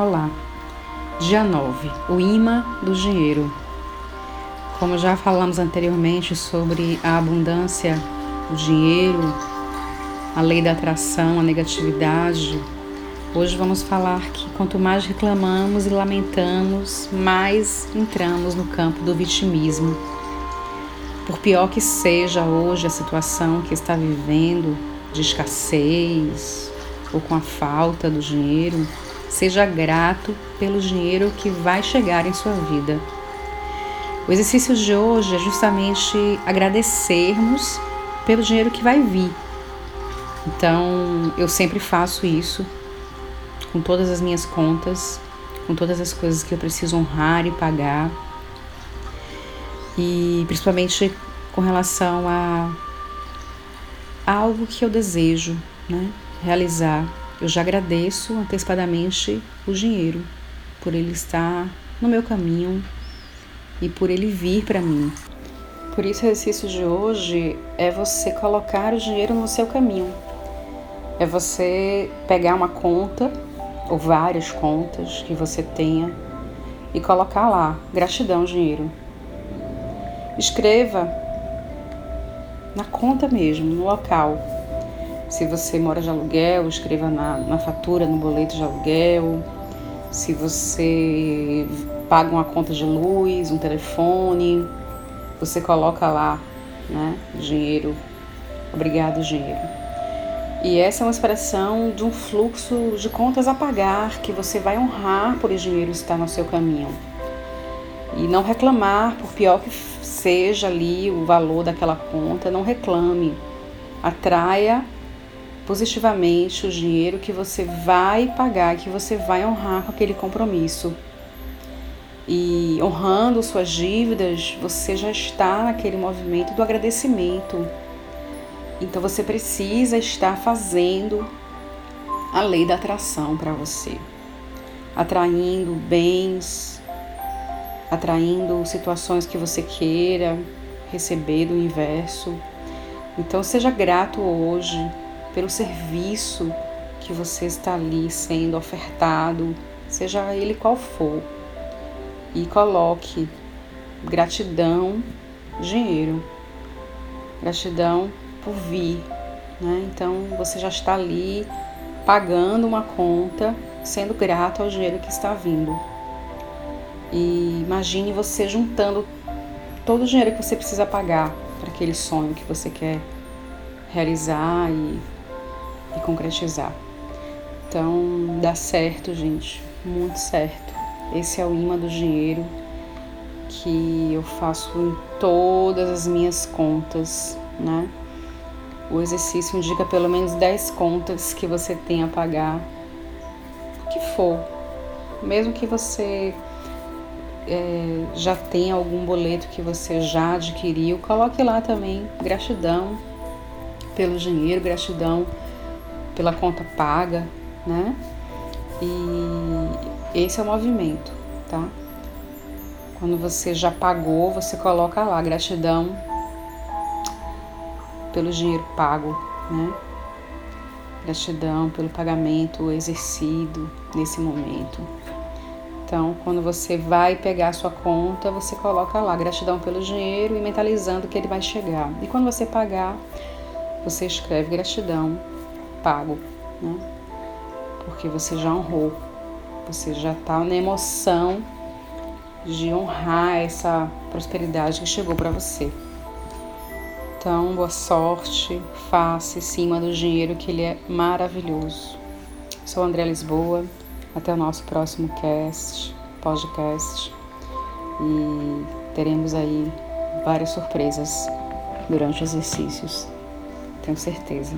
Olá, dia 9, o imã do dinheiro. Como já falamos anteriormente sobre a abundância, o dinheiro, a lei da atração, a negatividade, hoje vamos falar que quanto mais reclamamos e lamentamos, mais entramos no campo do vitimismo. Por pior que seja hoje a situação que está vivendo, de escassez ou com a falta do dinheiro, Seja grato pelo dinheiro que vai chegar em sua vida. O exercício de hoje é justamente agradecermos pelo dinheiro que vai vir. Então, eu sempre faço isso com todas as minhas contas, com todas as coisas que eu preciso honrar e pagar. E principalmente com relação a algo que eu desejo, né, realizar eu já agradeço antecipadamente o dinheiro por ele estar no meu caminho e por ele vir para mim. Por isso, o exercício de hoje é você colocar o dinheiro no seu caminho. É você pegar uma conta ou várias contas que você tenha e colocar lá gratidão, dinheiro. Escreva na conta mesmo, no local se você mora de aluguel, escreva na, na fatura, no boleto de aluguel. Se você paga uma conta de luz, um telefone, você coloca lá, né, dinheiro. Obrigado, dinheiro. E essa é uma expressão de um fluxo de contas a pagar que você vai honrar por esse dinheiro estar no seu caminho. E não reclamar, por pior que seja ali o valor daquela conta, não reclame. Atraia positivamente o dinheiro que você vai pagar, que você vai honrar com aquele compromisso. E honrando suas dívidas, você já está naquele movimento do agradecimento. Então você precisa estar fazendo a lei da atração para você, atraindo bens, atraindo situações que você queira receber do universo. Então seja grato hoje pelo serviço que você está ali sendo ofertado, seja ele qual for, e coloque gratidão, dinheiro, gratidão por vir, né? Então você já está ali pagando uma conta, sendo grato ao dinheiro que está vindo. E imagine você juntando todo o dinheiro que você precisa pagar para aquele sonho que você quer realizar e e concretizar. Então, dá certo, gente, muito certo. Esse é o imã do dinheiro que eu faço em todas as minhas contas, né? O exercício indica pelo menos 10 contas que você tem a pagar, o que for. Mesmo que você é, já tenha algum boleto que você já adquiriu, coloque lá também gratidão pelo dinheiro, gratidão pela conta paga, né? E esse é o movimento, tá? Quando você já pagou, você coloca lá gratidão pelo dinheiro pago, né? Gratidão pelo pagamento exercido nesse momento. Então, quando você vai pegar a sua conta, você coloca lá gratidão pelo dinheiro e mentalizando que ele vai chegar. E quando você pagar, você escreve gratidão pago, né? Porque você já honrou, você já está na emoção de honrar essa prosperidade que chegou para você. Então, boa sorte, faça em cima do dinheiro que ele é maravilhoso. Sou André Lisboa, até o nosso próximo cast, podcast e teremos aí várias surpresas durante os exercícios, tenho certeza.